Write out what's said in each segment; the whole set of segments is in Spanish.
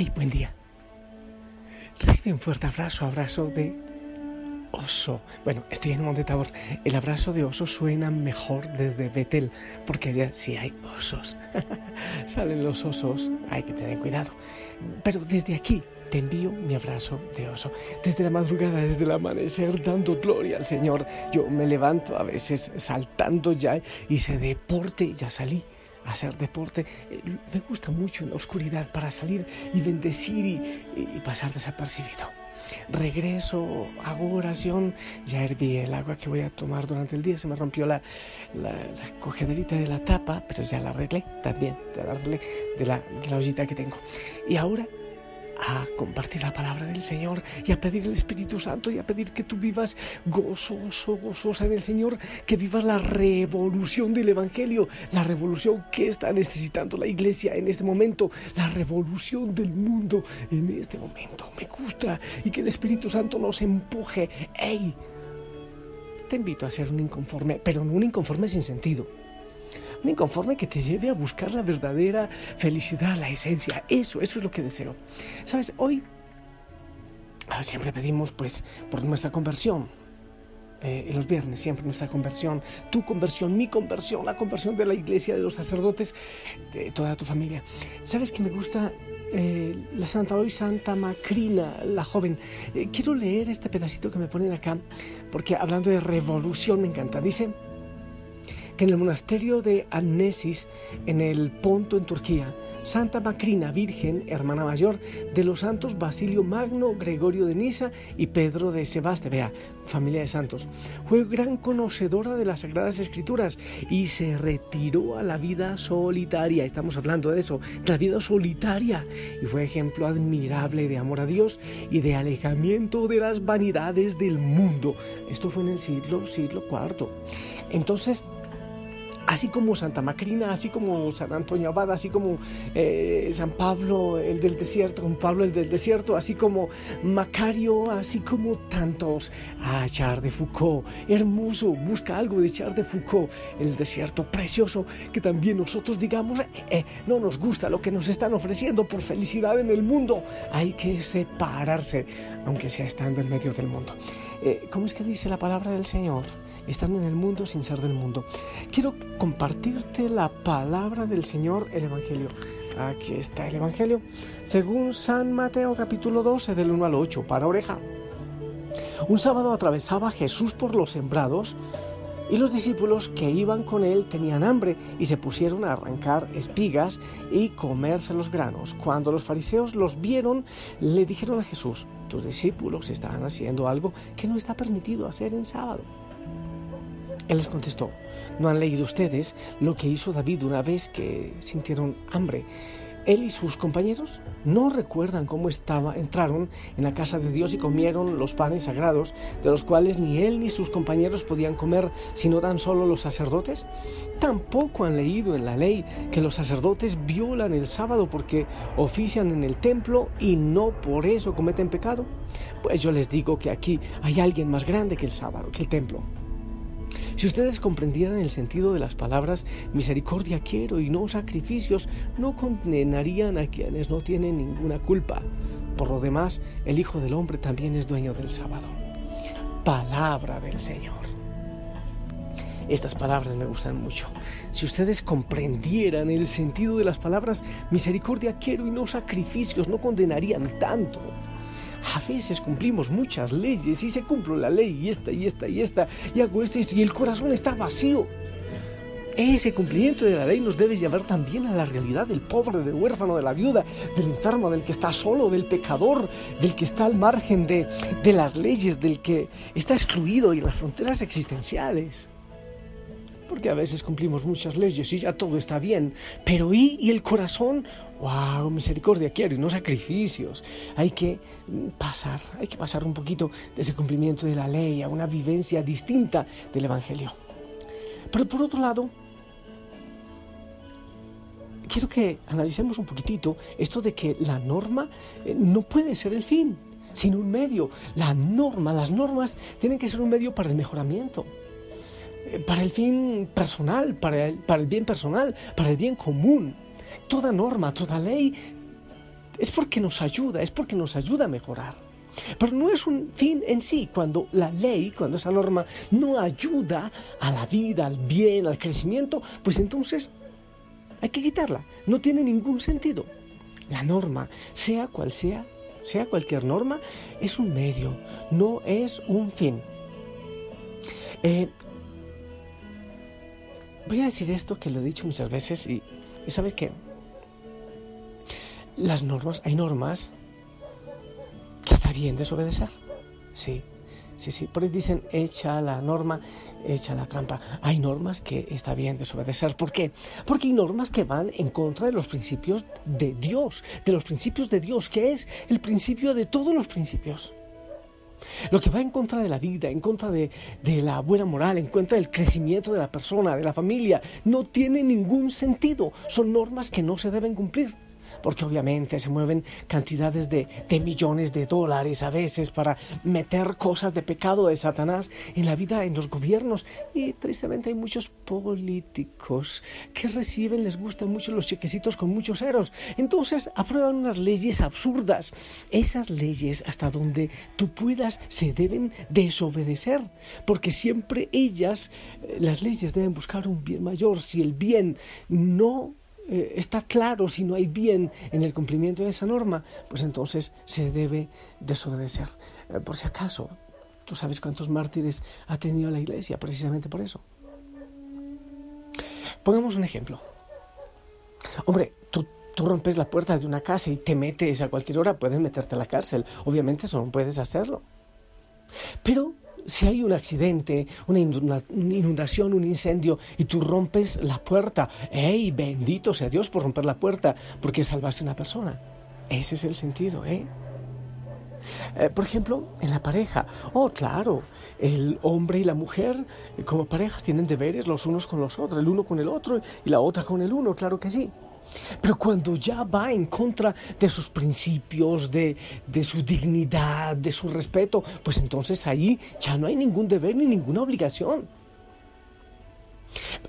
Hey, buen día. Recibe un fuerte abrazo, abrazo de oso. Bueno, estoy en Monte Tabor. El abrazo de oso suena mejor desde Betel, porque allá sí hay osos. Salen los osos, hay que tener cuidado. Pero desde aquí te envío mi abrazo de oso. Desde la madrugada, desde el amanecer, dando gloria al Señor. Yo me levanto a veces saltando ya, hice deporte, ya salí hacer deporte. Eh, me gusta mucho en la oscuridad para salir y bendecir y, pasar desapercibido. Regreso, hago oración, ya herví el agua que voy a tomar durante el día, se me rompió la, la, cogederita de la tapa, pero ya la arreglé también, ya la arreglé de la, de la ollita que tengo. Y ahora a compartir la palabra del Señor y a pedir el Espíritu Santo y a pedir que tú vivas gozoso, gozosa en el Señor, que vivas la revolución del Evangelio, la revolución que está necesitando la iglesia en este momento, la revolución del mundo en este momento. Me gusta y que el Espíritu Santo nos empuje. ¡Ey! Te invito a ser un inconforme, pero no un inconforme sin sentido un inconforme que te lleve a buscar la verdadera felicidad, la esencia. Eso, eso es lo que deseo. Sabes, hoy ah, siempre pedimos pues por nuestra conversión. Eh, en los viernes siempre nuestra conversión, tu conversión, mi conversión, la conversión de la iglesia, de los sacerdotes, de toda tu familia. ¿Sabes que me gusta eh, la Santa hoy, Santa Macrina, la joven? Eh, quiero leer este pedacito que me ponen acá, porque hablando de revolución me encanta. Dice, que en el monasterio de Annesis, en el Ponto, en Turquía, Santa Macrina, Virgen, hermana mayor de los santos Basilio Magno, Gregorio de Nisa y Pedro de Sebaste, vea, familia de santos. Fue gran conocedora de las Sagradas Escrituras y se retiró a la vida solitaria. Estamos hablando de eso, de la vida solitaria. Y fue ejemplo admirable de amor a Dios y de alejamiento de las vanidades del mundo. Esto fue en el siglo, siglo IV. Entonces, así como Santa Macrina, así como San Antonio Abad, así como eh, San Pablo el del desierto, San Pablo el del desierto, así como Macario, así como tantos. Ah, Char de Foucault, hermoso, busca algo de Char de Foucault, el desierto precioso, que también nosotros digamos, eh, eh, no nos gusta lo que nos están ofreciendo por felicidad en el mundo, hay que separarse, aunque sea estando en medio del mundo. ¿Cómo es que dice la palabra del Señor? Están en el mundo sin ser del mundo. Quiero compartirte la palabra del Señor, el Evangelio. Aquí está el Evangelio, según San Mateo capítulo 12 del 1 al 8, para oreja. Un sábado atravesaba Jesús por los sembrados y los discípulos que iban con él tenían hambre y se pusieron a arrancar espigas y comerse los granos. Cuando los fariseos los vieron, le dijeron a Jesús, tus discípulos están haciendo algo que no está permitido hacer en sábado. Él les contestó, ¿no han leído ustedes lo que hizo David una vez que sintieron hambre? Él y sus compañeros no recuerdan cómo entraron en la casa de Dios y comieron los panes sagrados, de los cuales ni él ni sus compañeros podían comer, sino tan solo los sacerdotes. Tampoco han leído en la ley que los sacerdotes violan el sábado porque ofician en el templo y no por eso cometen pecado. Pues yo les digo que aquí hay alguien más grande que el sábado, que el templo. Si ustedes comprendieran el sentido de las palabras misericordia quiero y no sacrificios, no condenarían a quienes no tienen ninguna culpa. Por lo demás, el Hijo del Hombre también es dueño del sábado. Palabra del Señor. Estas palabras me gustan mucho. Si ustedes comprendieran el sentido de las palabras misericordia quiero y no sacrificios, no condenarían tanto. A veces cumplimos muchas leyes y se cumple la ley y esta y esta y esta y hago esto y esto y el corazón está vacío. Ese cumplimiento de la ley nos debe llevar también a la realidad del pobre, del huérfano, de la viuda, del enfermo, del que está solo, del pecador, del que está al margen de, de las leyes, del que está excluido y las fronteras existenciales. Porque a veces cumplimos muchas leyes y ya todo está bien, pero ¿y, y el corazón? ¡Wow! Misericordia quiero y no sacrificios. Hay que pasar, hay que pasar un poquito de ese cumplimiento de la ley a una vivencia distinta del Evangelio. Pero por otro lado, quiero que analicemos un poquitito esto de que la norma eh, no puede ser el fin, sino un medio. La norma, las normas tienen que ser un medio para el mejoramiento, para el fin personal, para el, para el bien personal, para el bien común. Toda norma, toda ley es porque nos ayuda, es porque nos ayuda a mejorar. Pero no es un fin en sí. Cuando la ley, cuando esa norma no ayuda a la vida, al bien, al crecimiento, pues entonces hay que quitarla. No tiene ningún sentido. La norma, sea cual sea, sea cualquier norma, es un medio, no es un fin. Eh, voy a decir esto que lo he dicho muchas veces y, sabes qué? Las normas, hay normas que está bien desobedecer. Sí, sí, sí. Por ahí dicen, echa la norma, echa la trampa. Hay normas que está bien desobedecer. ¿Por qué? Porque hay normas que van en contra de los principios de Dios, de los principios de Dios, que es el principio de todos los principios. Lo que va en contra de la vida, en contra de, la buena moral, en contra del crecimiento de la persona, de la familia, no tiene ningún sentido. Son normas que no se deben cumplir porque obviamente se mueven cantidades de, de, millones de dólares a veces para meter cosas de pecado de Satanás en la vida, en los gobiernos. Y tristemente hay muchos políticos que reciben, les gustan mucho los chequecitos con muchos ceros. Entonces aprueban unas leyes absurdas. Esas leyes hasta donde tú puedas se deben desobedecer, porque siempre ellas, eh, las leyes deben buscar un bien mayor. Si el bien no eh, está claro si no hay bien en el cumplimiento de esa norma, pues entonces se debe desobedecer. Eh, por si acaso, tú sabes cuántos mártires ha tenido la iglesia precisamente por eso. Pongamos un ejemplo. Hombre, tú, tú rompes la puerta de una casa y te metes a cualquier hora, puedes meterte a la cárcel. Obviamente eso no puedes hacerlo. Pero si hay un accidente, una inundación, un incendio y tú rompes la puerta, ¡hey! Bendito sea Dios por romper la puerta porque salvaste a una persona. Ese es el sentido, ¿eh? eh por ejemplo, en la pareja. Oh, claro, el hombre y la mujer eh, como parejas tienen deberes los unos con los otros, el uno con el otro y la otra con el uno, claro que sí. Pero cuando ya va en contra de sus principios, de, de, su dignidad, de su respeto, pues entonces ahí ya no hay ningún deber ni ninguna obligación.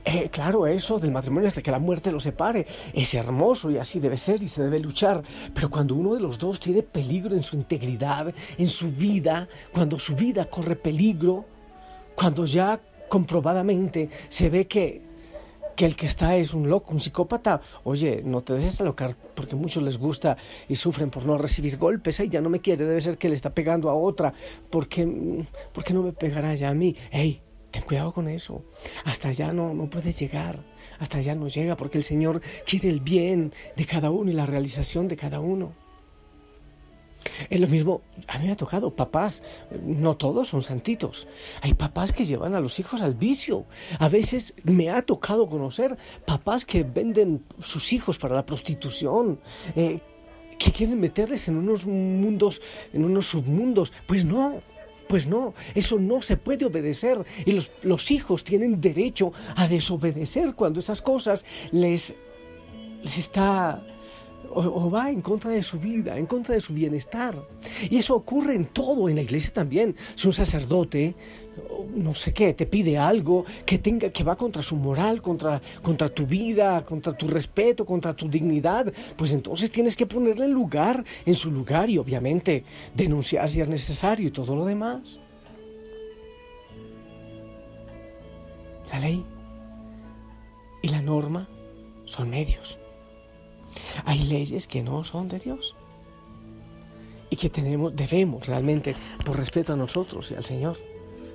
Eh, claro, eso del matrimonio hasta que la muerte lo separe es hermoso y así debe ser y se debe luchar. Pero cuando uno de los dos tiene peligro en su integridad, en su vida, cuando su vida corre peligro, cuando ya comprobadamente se ve que que el que está es un loco, un psicópata, oye, no te dejes alocar porque muchos les gusta y sufren por no recibir golpes, ella no me quiere, debe ser que le está pegando a otra, porque, porque no me pegará ya a mí, hey, ten cuidado con eso, hasta allá no, no puedes llegar, hasta allá no llega, porque el Señor quiere el bien de cada uno y la realización de cada uno. Es lo mismo, a mí me ha tocado, papás, no todos son santitos. Hay papás que llevan a los hijos al vicio. A veces me ha tocado conocer papás que venden sus hijos para la prostitución, eh, que quieren meterles en unos mundos, en unos submundos. Pues no, pues no, eso no se puede obedecer y los, los hijos tienen derecho a desobedecer cuando esas cosas les, les está o, va en contra de su vida, en contra de su bienestar. Y eso ocurre en todo, en la iglesia también. Si un sacerdote, no sé qué, te pide algo que, tenga, que va contra su moral, contra, contra tu vida, contra tu respeto, contra tu dignidad, pues entonces tienes que ponerle lugar, en su lugar y obviamente denunciar si es necesario y todo lo demás. La ley y la norma son medios. Hay leyes que no son de Dios. y que tenemos, debemos realmente, por respeto a nosotros y al Señor,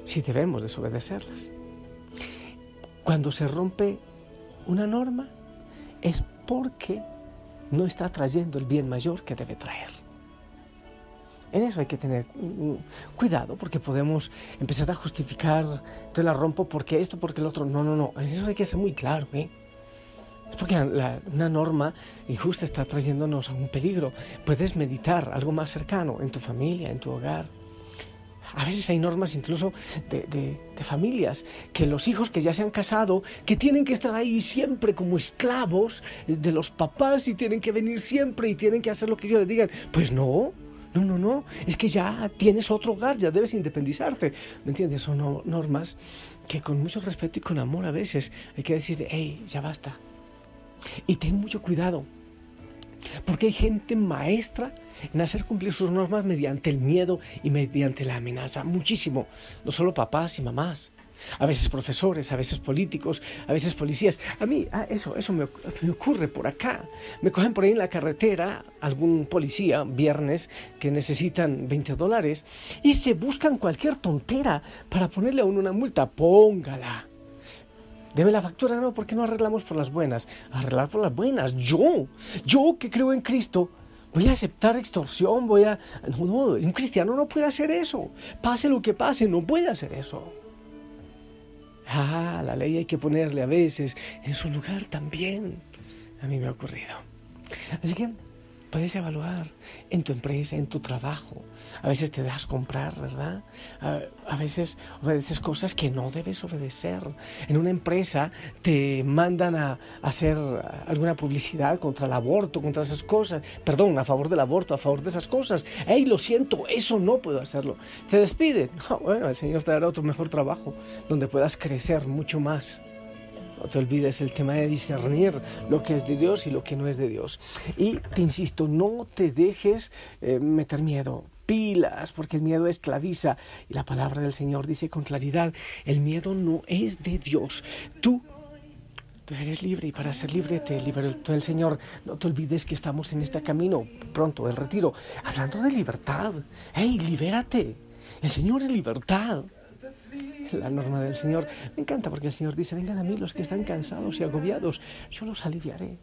si debemos desobedecerlas. Cuando se rompe una norma es porque no está trayendo el bien mayor que debe traer. En eso hay que tener cuidado porque podemos empezar a justificar, te la rompo porque esto, porque el otro. No, no, no. En eso hay que ser muy claro. ¿eh? Es porque una norma injusta está trayéndonos a un peligro. Puedes meditar algo más cercano en tu familia, en tu hogar. A veces hay normas incluso de, familias, que los hijos que ya se han casado, que tienen que estar ahí siempre como esclavos de los papás y tienen que venir siempre y tienen que hacer lo que ellos les digan. Pues no, no, no, no, es que ya tienes otro hogar, ya debes independizarte. ¿Me entiendes? Son normas que con mucho respeto y con amor a veces hay que decir, hey, ya basta. Y ten mucho cuidado, porque hay gente maestra en hacer cumplir sus normas mediante el miedo y mediante la amenaza. Muchísimo. No solo papás y mamás. A veces profesores, a veces políticos, a veces policías. A mí, ah, eso, eso me, me, ocurre por acá. Me cogen por ahí en la carretera algún policía, viernes, que necesitan 20 dólares y se buscan cualquier tontera para ponerle a uno una multa. Póngala. Debe la factura, no, ¿por qué no arreglamos por las buenas? Arreglar por las buenas. Yo, yo que creo en Cristo, voy a aceptar extorsión, voy a... No, no, un cristiano no puede hacer eso. Pase lo que pase, no puede hacer eso. Ah, la ley hay que ponerle a veces en su lugar también. A mí me ha ocurrido. Así que puedes evaluar en tu empresa, en tu trabajo. A veces te das comprar, ¿verdad? A, veces obedeces cosas que no debes obedecer. En una empresa te mandan a, hacer alguna publicidad contra el aborto, contra esas cosas. Perdón, a favor del aborto, a favor de esas cosas. ¡Ey, lo siento! Eso no puedo hacerlo. Te despiden. bueno, el Señor te dará otro mejor trabajo donde puedas crecer mucho más. No te olvides el tema de discernir lo que es de Dios y lo que no es de Dios. Y te insisto, no te dejes eh, meter miedo. Pilas, porque el miedo esclaviza. Y la palabra del Señor dice con claridad, el miedo no es de Dios. Tú eres libre y para ser libre te liberó el Señor. No te olvides que estamos en este camino pronto, el retiro. Hablando de libertad. ¡Hey, libérate! El Señor es libertad la norma del Señor. Me encanta porque el Señor dice, vengan a mí los que están cansados y agobiados, yo los aliviaré.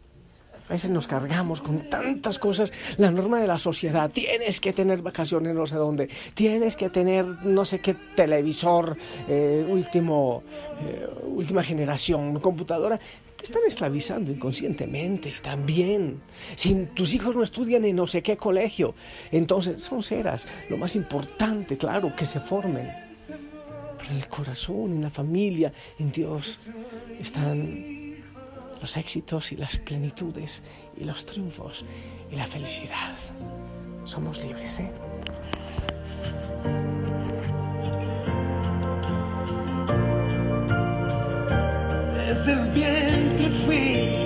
A veces nos cargamos con tantas cosas. La norma de la sociedad, tienes que tener vacaciones no sé dónde, tienes que tener no sé qué televisor, eh, último, eh, última generación, computadora. Te están esclavizando inconscientemente también. Si tus hijos no estudian en no sé qué colegio, entonces son ceras. Lo más importante, claro, que se formen en el corazón, en la familia, en Dios, están los éxitos y las plenitudes y los triunfos y la felicidad. Somos libres, ¿eh? Desde el vientre fui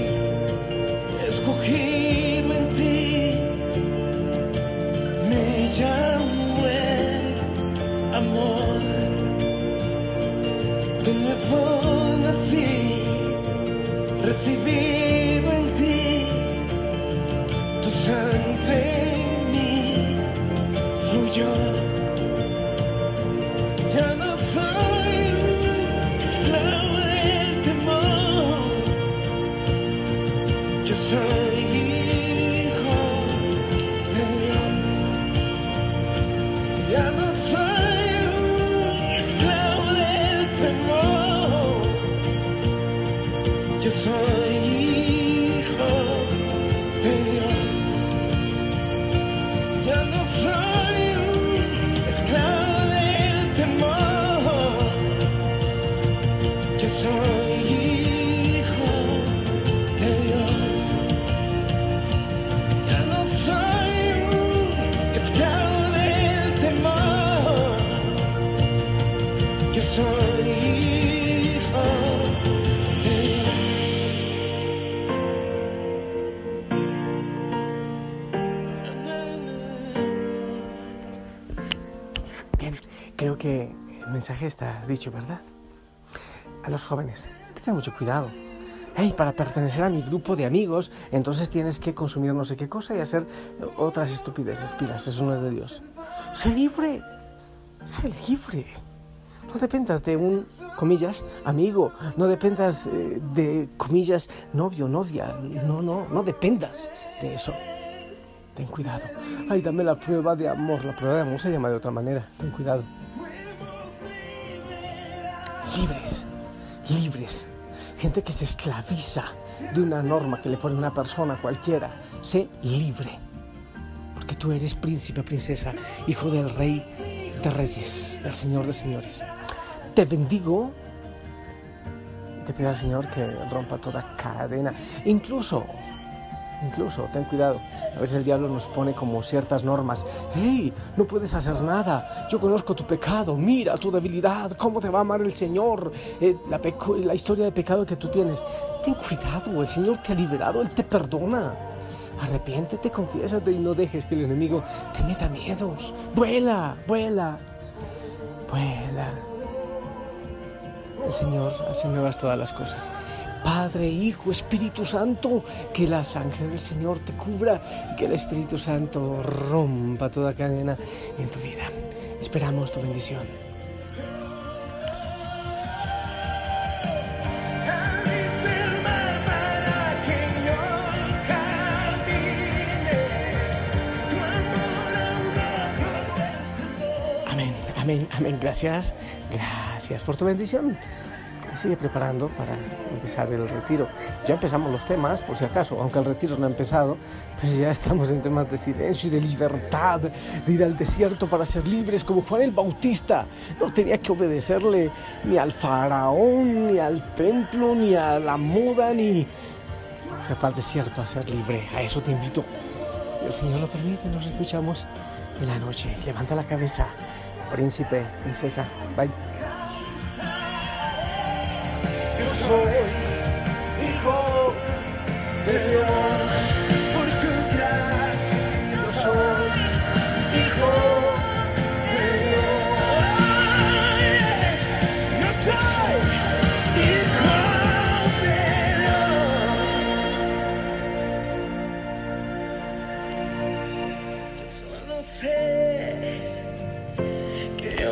mensaje está dicho, ¿verdad? A los jóvenes, tengan mucho cuidado, hey, para pertenecer a mi grupo de amigos, entonces tienes que consumir no sé qué cosa y hacer otras estupideces, pilas, eso no es de Dios. Sé libre, sé libre. No dependas de un, comillas, amigo, no dependas eh, de, comillas, novio, novia, no, no, no dependas de eso. Ten cuidado. Ay, dame la prueba de amor. La prueba de amor se llama de otra manera. Ten cuidado. Libres, libres gente que se esclaviza de una norma que le pone una persona cualquiera. Sé libre, porque tú eres príncipe, princesa, hijo del rey de reyes, del Señor de señores. Te bendigo. Te pido al Señor que rompa toda cadena, incluso Incluso, ten cuidado, a veces el diablo nos pone como ciertas normas. ¡Hey! No puedes hacer nada. Yo conozco tu pecado. Mira tu debilidad. ¿Cómo te va a amar el Señor? Eh, la, la historia de pecado que tú tienes. Ten cuidado, el Señor te ha liberado, Él te perdona. Arrepiéntete, confiésate y no dejes que el enemigo te meta miedos. Vuela, vuela, vuela. El Señor hace nuevas todas las cosas. Padre, Hijo, Espíritu Santo, que la sangre del Señor te cubra y que el Espíritu Santo rompa toda cadena en tu vida. Esperamos tu bendición. Amén, amén, amén. Gracias, gracias por tu bendición sigue preparando para empezar el retiro. Ya empezamos los temas, por si acaso, aunque el retiro no ha empezado, pues ya estamos en temas de silencio y de libertad, de ir al desierto para ser libres, como Juan el Bautista. No tenía que obedecerle ni al faraón, ni al templo, ni a la moda, ni... Se fue al desierto a ser libre. A eso te invito. Si el Señor lo permite, nos escuchamos en la noche. Levanta la cabeza, príncipe, princesa. Bye.